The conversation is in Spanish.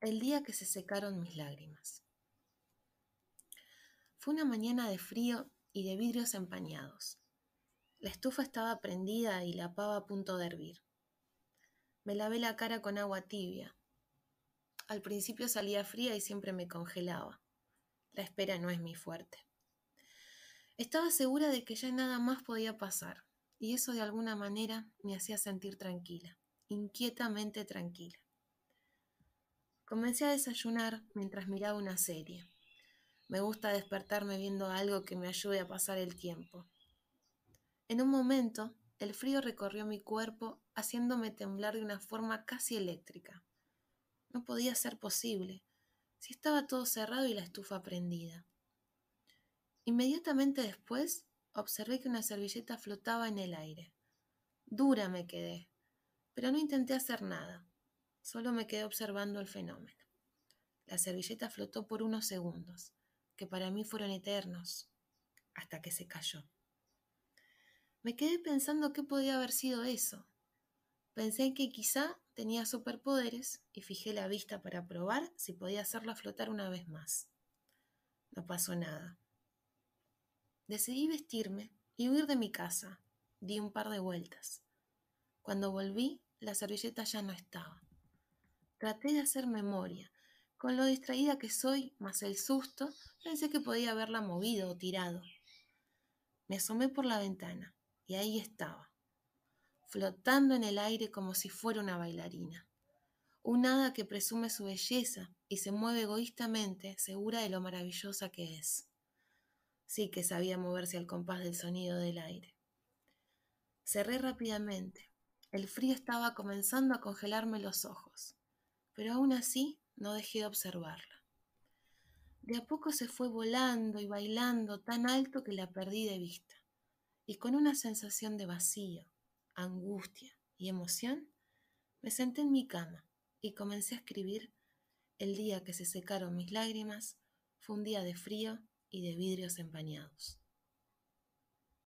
El día que se secaron mis lágrimas. Fue una mañana de frío y de vidrios empañados. La estufa estaba prendida y la pava a punto de hervir. Me lavé la cara con agua tibia. Al principio salía fría y siempre me congelaba. La espera no es mi fuerte. Estaba segura de que ya nada más podía pasar, y eso de alguna manera me hacía sentir tranquila, inquietamente tranquila. Comencé a desayunar mientras miraba una serie. Me gusta despertarme viendo algo que me ayude a pasar el tiempo. En un momento, el frío recorrió mi cuerpo, haciéndome temblar de una forma casi eléctrica. No podía ser posible, si estaba todo cerrado y la estufa prendida. Inmediatamente después, observé que una servilleta flotaba en el aire. Dura me quedé, pero no intenté hacer nada. Solo me quedé observando el fenómeno. La servilleta flotó por unos segundos, que para mí fueron eternos, hasta que se cayó. Me quedé pensando qué podía haber sido eso. Pensé que quizá tenía superpoderes y fijé la vista para probar si podía hacerla flotar una vez más. No pasó nada. Decidí vestirme y huir de mi casa. Di un par de vueltas. Cuando volví, la servilleta ya no estaba. Traté de hacer memoria. Con lo distraída que soy, más el susto, pensé que podía haberla movido o tirado. Me asomé por la ventana y ahí estaba, flotando en el aire como si fuera una bailarina. Un hada que presume su belleza y se mueve egoístamente, segura de lo maravillosa que es. Sí que sabía moverse al compás del sonido del aire. Cerré rápidamente. El frío estaba comenzando a congelarme los ojos pero aún así no dejé de observarla. De a poco se fue volando y bailando tan alto que la perdí de vista, y con una sensación de vacío, angustia y emoción, me senté en mi cama y comencé a escribir el día que se secaron mis lágrimas fue un día de frío y de vidrios empañados.